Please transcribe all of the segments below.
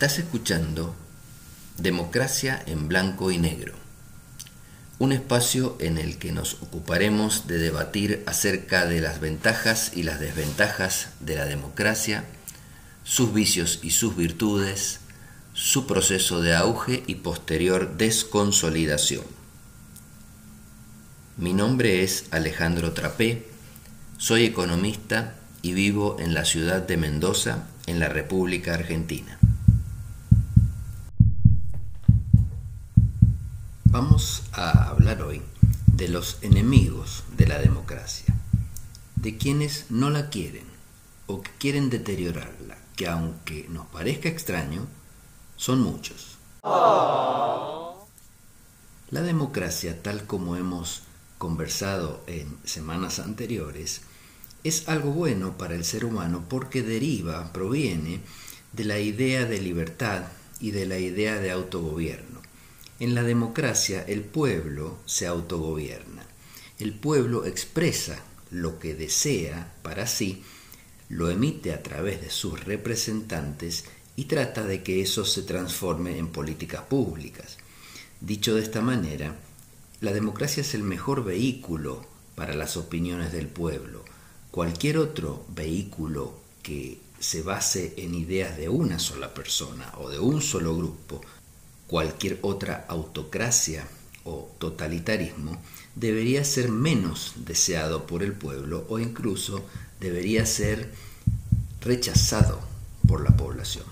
Estás escuchando Democracia en Blanco y Negro, un espacio en el que nos ocuparemos de debatir acerca de las ventajas y las desventajas de la democracia, sus vicios y sus virtudes, su proceso de auge y posterior desconsolidación. Mi nombre es Alejandro Trapé, soy economista y vivo en la ciudad de Mendoza, en la República Argentina. Vamos a hablar hoy de los enemigos de la democracia, de quienes no la quieren o que quieren deteriorarla, que aunque nos parezca extraño, son muchos. La democracia, tal como hemos conversado en semanas anteriores, es algo bueno para el ser humano porque deriva, proviene de la idea de libertad y de la idea de autogobierno. En la democracia el pueblo se autogobierna. El pueblo expresa lo que desea para sí, lo emite a través de sus representantes y trata de que eso se transforme en políticas públicas. Dicho de esta manera, la democracia es el mejor vehículo para las opiniones del pueblo. Cualquier otro vehículo que se base en ideas de una sola persona o de un solo grupo cualquier otra autocracia o totalitarismo debería ser menos deseado por el pueblo o incluso debería ser rechazado por la población.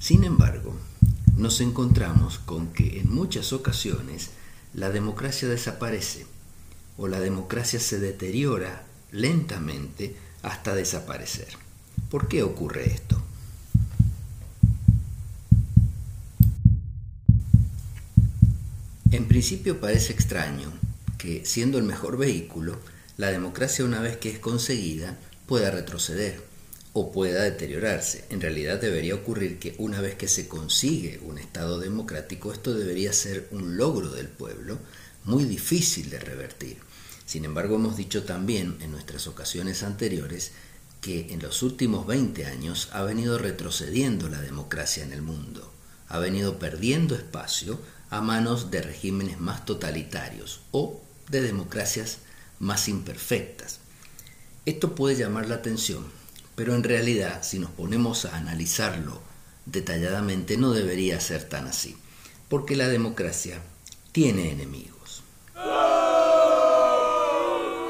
Sin embargo, nos encontramos con que en muchas ocasiones la democracia desaparece o la democracia se deteriora lentamente hasta desaparecer. ¿Por qué ocurre esto? En principio parece extraño que, siendo el mejor vehículo, la democracia una vez que es conseguida pueda retroceder o pueda deteriorarse. En realidad debería ocurrir que una vez que se consigue un Estado democrático, esto debería ser un logro del pueblo muy difícil de revertir. Sin embargo, hemos dicho también en nuestras ocasiones anteriores que en los últimos 20 años ha venido retrocediendo la democracia en el mundo, ha venido perdiendo espacio a manos de regímenes más totalitarios o de democracias más imperfectas. Esto puede llamar la atención, pero en realidad si nos ponemos a analizarlo detalladamente no debería ser tan así, porque la democracia tiene enemigos.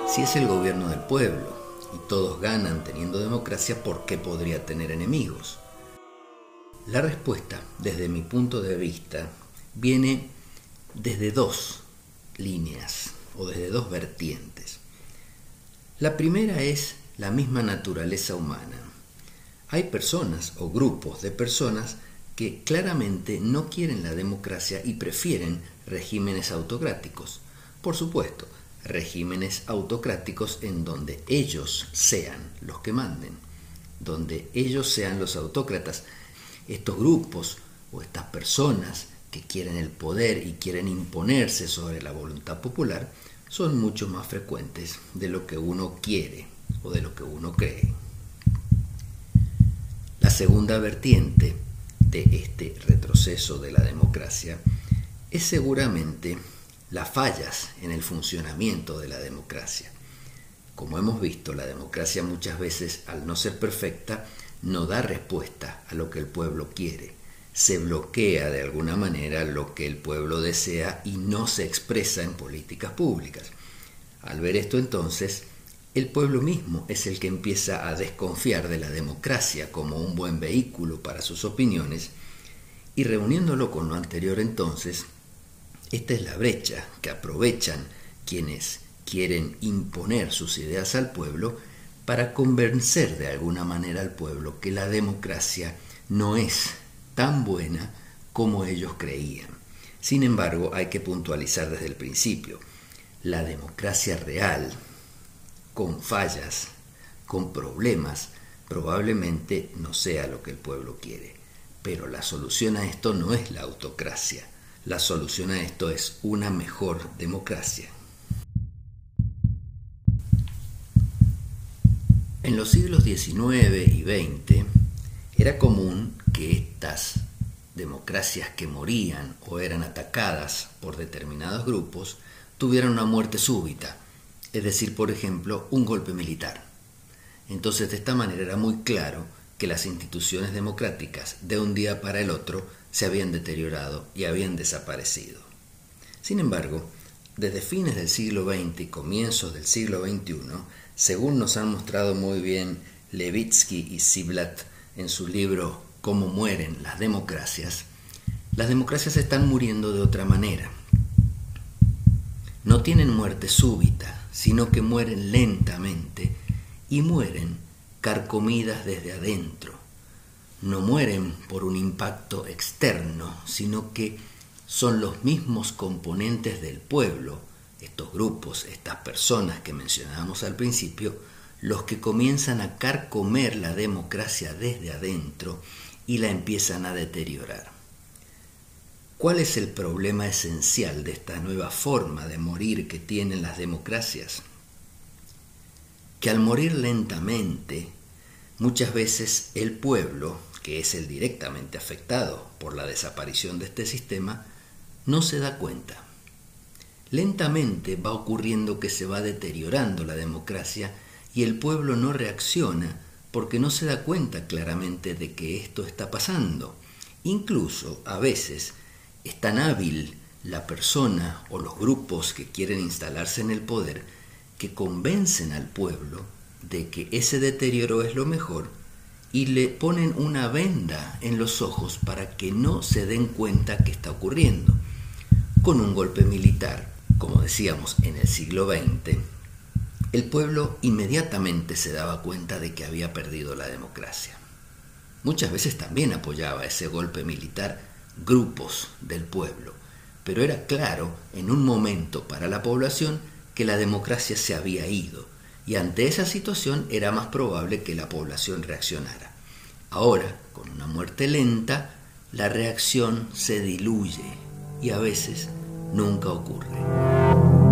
Si es el gobierno del pueblo y todos ganan teniendo democracia, ¿por qué podría tener enemigos? La respuesta, desde mi punto de vista, viene desde dos líneas o desde dos vertientes. La primera es la misma naturaleza humana. Hay personas o grupos de personas que claramente no quieren la democracia y prefieren regímenes autocráticos. Por supuesto, regímenes autocráticos en donde ellos sean los que manden, donde ellos sean los autócratas. Estos grupos o estas personas que quieren el poder y quieren imponerse sobre la voluntad popular son mucho más frecuentes de lo que uno quiere o de lo que uno cree. La segunda vertiente de este retroceso de la democracia es seguramente las fallas en el funcionamiento de la democracia. Como hemos visto, la democracia muchas veces, al no ser perfecta, no da respuesta a lo que el pueblo quiere se bloquea de alguna manera lo que el pueblo desea y no se expresa en políticas públicas. Al ver esto entonces, el pueblo mismo es el que empieza a desconfiar de la democracia como un buen vehículo para sus opiniones y reuniéndolo con lo anterior entonces, esta es la brecha que aprovechan quienes quieren imponer sus ideas al pueblo para convencer de alguna manera al pueblo que la democracia no es tan buena como ellos creían. Sin embargo, hay que puntualizar desde el principio, la democracia real, con fallas, con problemas, probablemente no sea lo que el pueblo quiere. Pero la solución a esto no es la autocracia, la solución a esto es una mejor democracia. En los siglos XIX y XX era común que estas democracias que morían o eran atacadas por determinados grupos tuvieran una muerte súbita, es decir, por ejemplo, un golpe militar. Entonces, de esta manera era muy claro que las instituciones democráticas de un día para el otro se habían deteriorado y habían desaparecido. Sin embargo, desde fines del siglo XX y comienzos del siglo XXI, según nos han mostrado muy bien Levitsky y Ziblatt en su libro Cómo mueren las democracias, las democracias están muriendo de otra manera. No tienen muerte súbita, sino que mueren lentamente y mueren carcomidas desde adentro. No mueren por un impacto externo, sino que son los mismos componentes del pueblo, estos grupos, estas personas que mencionábamos al principio, los que comienzan a carcomer la democracia desde adentro y la empiezan a deteriorar. ¿Cuál es el problema esencial de esta nueva forma de morir que tienen las democracias? Que al morir lentamente, muchas veces el pueblo, que es el directamente afectado por la desaparición de este sistema, no se da cuenta. Lentamente va ocurriendo que se va deteriorando la democracia y el pueblo no reacciona porque no se da cuenta claramente de que esto está pasando. Incluso a veces es tan hábil la persona o los grupos que quieren instalarse en el poder que convencen al pueblo de que ese deterioro es lo mejor y le ponen una venda en los ojos para que no se den cuenta que está ocurriendo con un golpe militar, como decíamos en el siglo XX, el pueblo inmediatamente se daba cuenta de que había perdido la democracia. Muchas veces también apoyaba ese golpe militar grupos del pueblo, pero era claro en un momento para la población que la democracia se había ido y ante esa situación era más probable que la población reaccionara. Ahora, con una muerte lenta, la reacción se diluye y a veces nunca ocurre.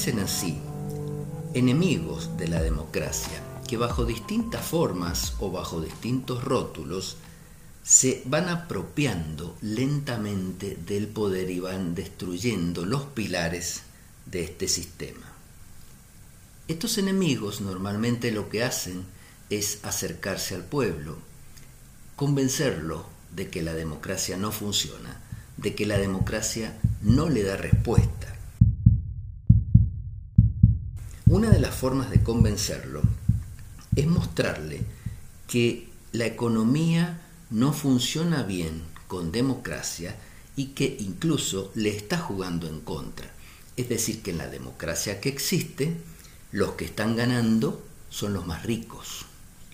Aparecen así enemigos de la democracia que bajo distintas formas o bajo distintos rótulos se van apropiando lentamente del poder y van destruyendo los pilares de este sistema. Estos enemigos normalmente lo que hacen es acercarse al pueblo, convencerlo de que la democracia no funciona, de que la democracia no le da respuesta. Una de las formas de convencerlo es mostrarle que la economía no funciona bien con democracia y que incluso le está jugando en contra. Es decir, que en la democracia que existe, los que están ganando son los más ricos,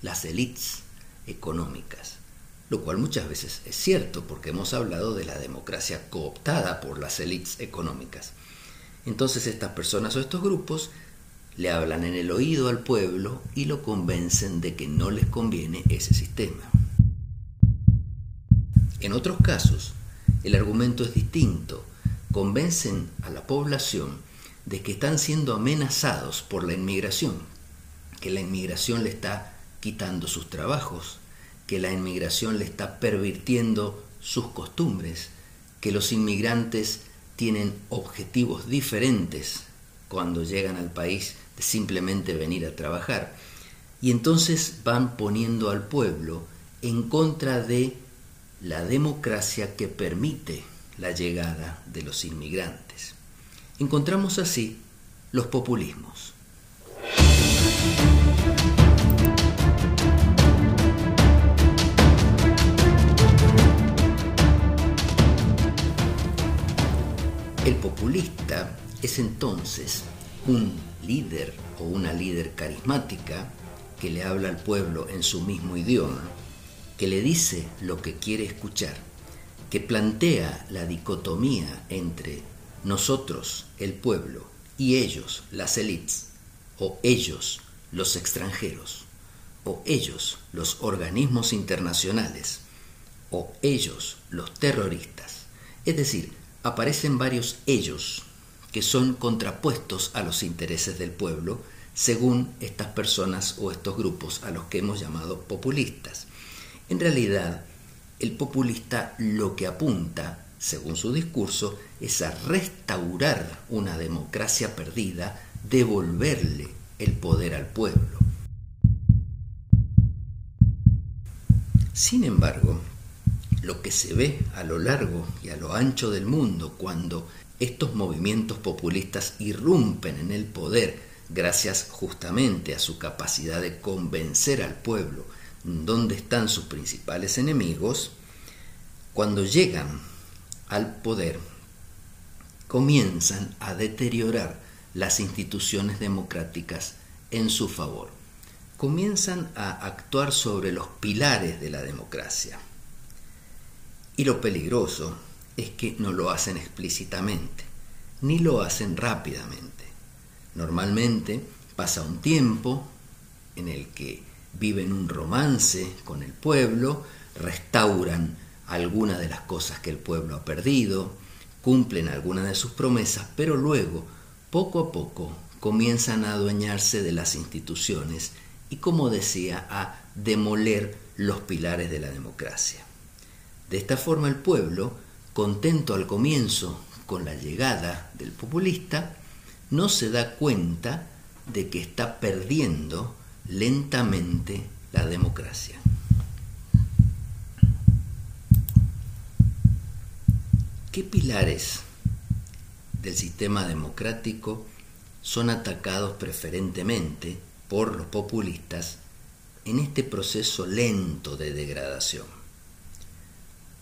las élites económicas, lo cual muchas veces es cierto porque hemos hablado de la democracia cooptada por las élites económicas. Entonces estas personas o estos grupos le hablan en el oído al pueblo y lo convencen de que no les conviene ese sistema. En otros casos, el argumento es distinto. Convencen a la población de que están siendo amenazados por la inmigración, que la inmigración le está quitando sus trabajos, que la inmigración le está pervirtiendo sus costumbres, que los inmigrantes tienen objetivos diferentes cuando llegan al país simplemente venir a trabajar. Y entonces van poniendo al pueblo en contra de la democracia que permite la llegada de los inmigrantes. Encontramos así los populismos. El populista es entonces un líder o una líder carismática que le habla al pueblo en su mismo idioma, que le dice lo que quiere escuchar, que plantea la dicotomía entre nosotros, el pueblo, y ellos, las élites, o ellos, los extranjeros, o ellos, los organismos internacionales, o ellos, los terroristas. Es decir, aparecen varios ellos que son contrapuestos a los intereses del pueblo, según estas personas o estos grupos a los que hemos llamado populistas. En realidad, el populista lo que apunta, según su discurso, es a restaurar una democracia perdida, devolverle el poder al pueblo. Sin embargo, lo que se ve a lo largo y a lo ancho del mundo cuando estos movimientos populistas irrumpen en el poder gracias justamente a su capacidad de convencer al pueblo dónde están sus principales enemigos, cuando llegan al poder comienzan a deteriorar las instituciones democráticas en su favor. Comienzan a actuar sobre los pilares de la democracia. Y lo peligroso es que no lo hacen explícitamente, ni lo hacen rápidamente. Normalmente pasa un tiempo en el que viven un romance con el pueblo, restauran algunas de las cosas que el pueblo ha perdido, cumplen algunas de sus promesas, pero luego, poco a poco, comienzan a adueñarse de las instituciones y, como decía, a demoler los pilares de la democracia. De esta forma el pueblo, contento al comienzo con la llegada del populista, no se da cuenta de que está perdiendo lentamente la democracia. ¿Qué pilares del sistema democrático son atacados preferentemente por los populistas en este proceso lento de degradación?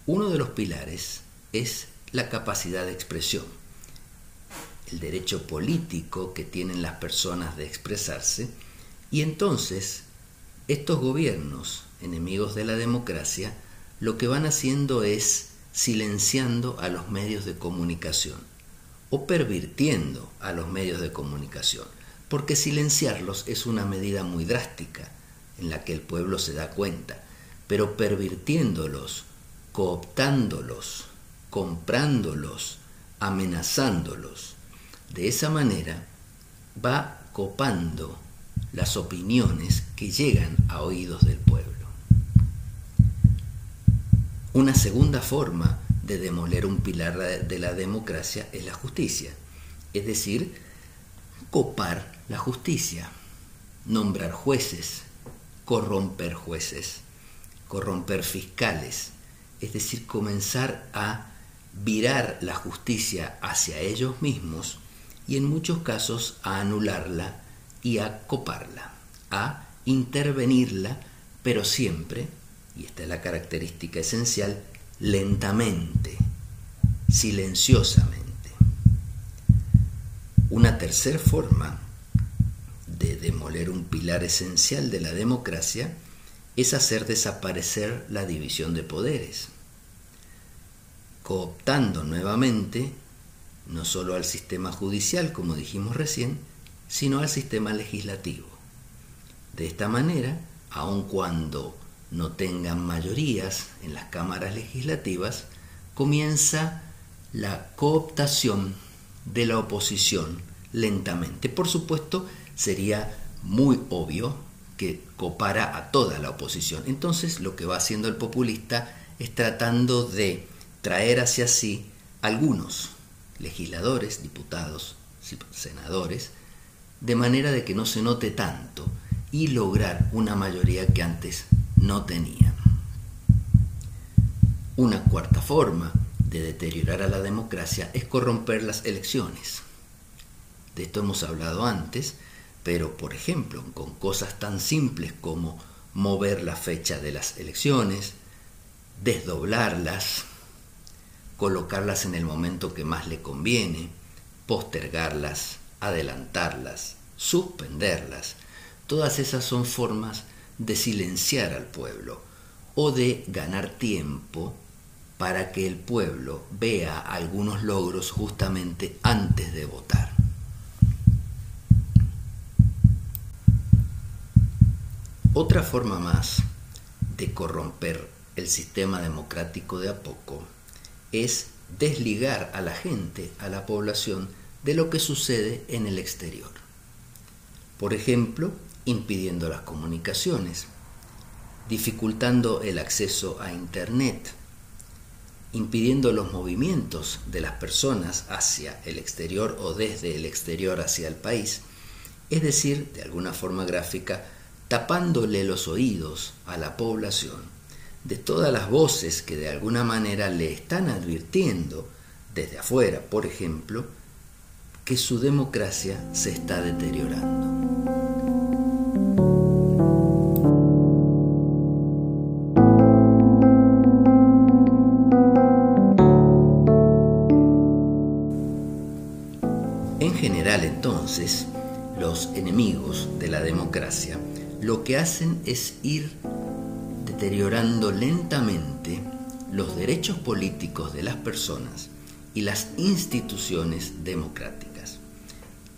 Uno de los pilares es la capacidad de expresión, el derecho político que tienen las personas de expresarse, y entonces estos gobiernos, enemigos de la democracia, lo que van haciendo es silenciando a los medios de comunicación o pervirtiendo a los medios de comunicación, porque silenciarlos es una medida muy drástica en la que el pueblo se da cuenta, pero pervirtiéndolos cooptándolos, comprándolos, amenazándolos. De esa manera va copando las opiniones que llegan a oídos del pueblo. Una segunda forma de demoler un pilar de la democracia es la justicia, es decir, copar la justicia, nombrar jueces, corromper jueces, corromper fiscales, es decir, comenzar a virar la justicia hacia ellos mismos y en muchos casos a anularla y a coparla, a intervenirla, pero siempre, y esta es la característica esencial, lentamente, silenciosamente. Una tercera forma de demoler un pilar esencial de la democracia es hacer desaparecer la división de poderes, cooptando nuevamente no solo al sistema judicial, como dijimos recién, sino al sistema legislativo. De esta manera, aun cuando no tengan mayorías en las cámaras legislativas, comienza la cooptación de la oposición lentamente. Por supuesto, sería muy obvio que copara a toda la oposición. Entonces lo que va haciendo el populista es tratando de traer hacia sí algunos legisladores, diputados, senadores, de manera de que no se note tanto y lograr una mayoría que antes no tenían. Una cuarta forma de deteriorar a la democracia es corromper las elecciones. De esto hemos hablado antes, pero, por ejemplo, con cosas tan simples como mover la fecha de las elecciones, desdoblarlas, colocarlas en el momento que más le conviene, postergarlas, adelantarlas, suspenderlas, todas esas son formas de silenciar al pueblo o de ganar tiempo para que el pueblo vea algunos logros justamente antes de votar. Otra forma más de corromper el sistema democrático de a poco es desligar a la gente, a la población, de lo que sucede en el exterior. Por ejemplo, impidiendo las comunicaciones, dificultando el acceso a Internet, impidiendo los movimientos de las personas hacia el exterior o desde el exterior hacia el país, es decir, de alguna forma gráfica, tapándole los oídos a la población de todas las voces que de alguna manera le están advirtiendo desde afuera, por ejemplo, que su democracia se está deteriorando. En general, entonces, los enemigos de la democracia lo que hacen es ir deteriorando lentamente los derechos políticos de las personas y las instituciones democráticas.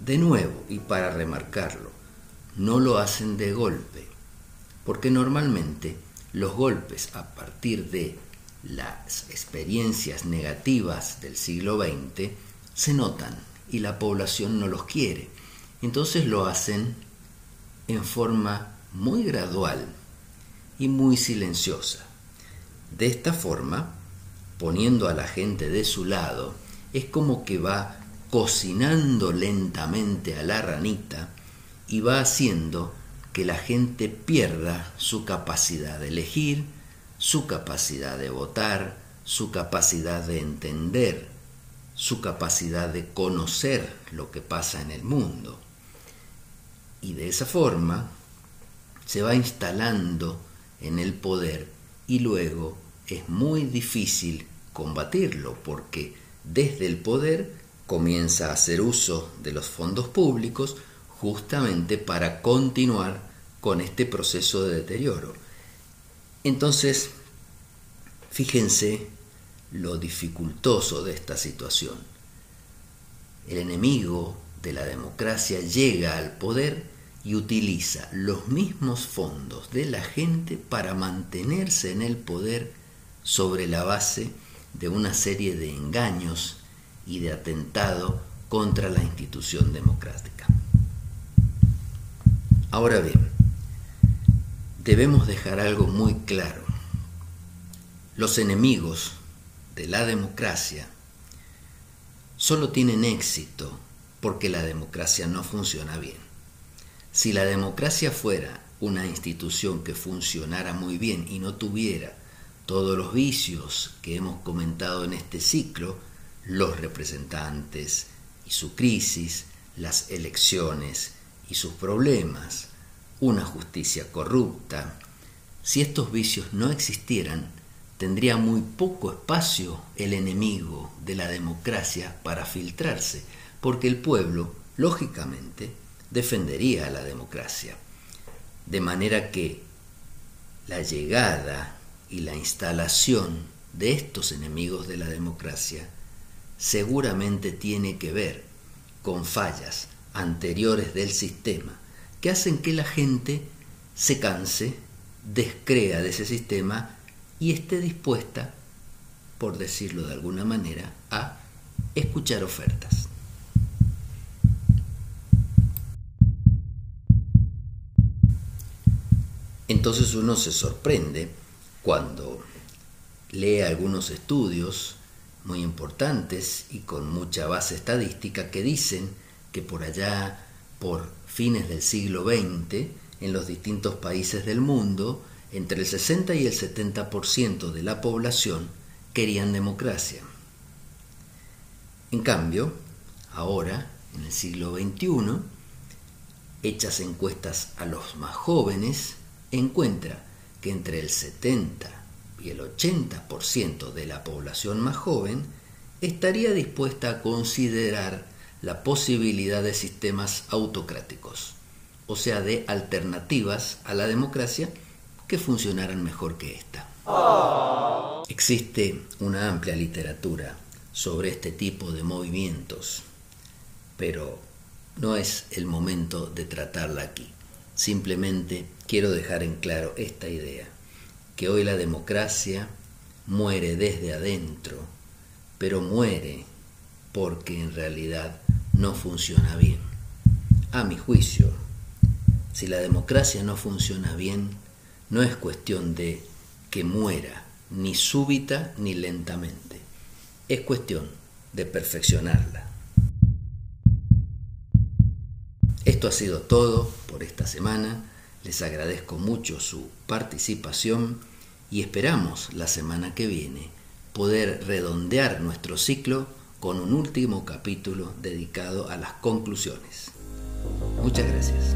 De nuevo, y para remarcarlo, no lo hacen de golpe, porque normalmente los golpes a partir de las experiencias negativas del siglo XX se notan y la población no los quiere. Entonces lo hacen en forma muy gradual y muy silenciosa. De esta forma, poniendo a la gente de su lado, es como que va cocinando lentamente a la ranita y va haciendo que la gente pierda su capacidad de elegir, su capacidad de votar, su capacidad de entender, su capacidad de conocer lo que pasa en el mundo. Y de esa forma, se va instalando en el poder y luego es muy difícil combatirlo porque desde el poder comienza a hacer uso de los fondos públicos justamente para continuar con este proceso de deterioro. Entonces, fíjense lo dificultoso de esta situación. El enemigo de la democracia llega al poder y utiliza los mismos fondos de la gente para mantenerse en el poder sobre la base de una serie de engaños y de atentado contra la institución democrática. Ahora bien, debemos dejar algo muy claro. Los enemigos de la democracia solo tienen éxito porque la democracia no funciona bien. Si la democracia fuera una institución que funcionara muy bien y no tuviera todos los vicios que hemos comentado en este ciclo, los representantes y su crisis, las elecciones y sus problemas, una justicia corrupta, si estos vicios no existieran, tendría muy poco espacio el enemigo de la democracia para filtrarse, porque el pueblo, lógicamente, defendería la democracia. De manera que la llegada y la instalación de estos enemigos de la democracia seguramente tiene que ver con fallas anteriores del sistema que hacen que la gente se canse, descrea de ese sistema y esté dispuesta, por decirlo de alguna manera, a escuchar ofertas. Entonces uno se sorprende cuando lee algunos estudios muy importantes y con mucha base estadística que dicen que por allá, por fines del siglo XX, en los distintos países del mundo, entre el 60 y el 70% de la población querían democracia. En cambio, ahora, en el siglo XXI, hechas encuestas a los más jóvenes, encuentra que entre el 70 y el 80% de la población más joven estaría dispuesta a considerar la posibilidad de sistemas autocráticos, o sea, de alternativas a la democracia que funcionaran mejor que esta. Existe una amplia literatura sobre este tipo de movimientos, pero no es el momento de tratarla aquí. Simplemente quiero dejar en claro esta idea, que hoy la democracia muere desde adentro pero muere porque en realidad no funciona bien. A mi juicio, si la democracia no funciona bien, no es cuestión de que muera, ni súbita ni lentamente. Es cuestión de perfeccionarla. Esto ha sido todo por esta semana. Les agradezco mucho su participación y esperamos la semana que viene poder redondear nuestro ciclo con un último capítulo dedicado a las conclusiones. Muchas gracias.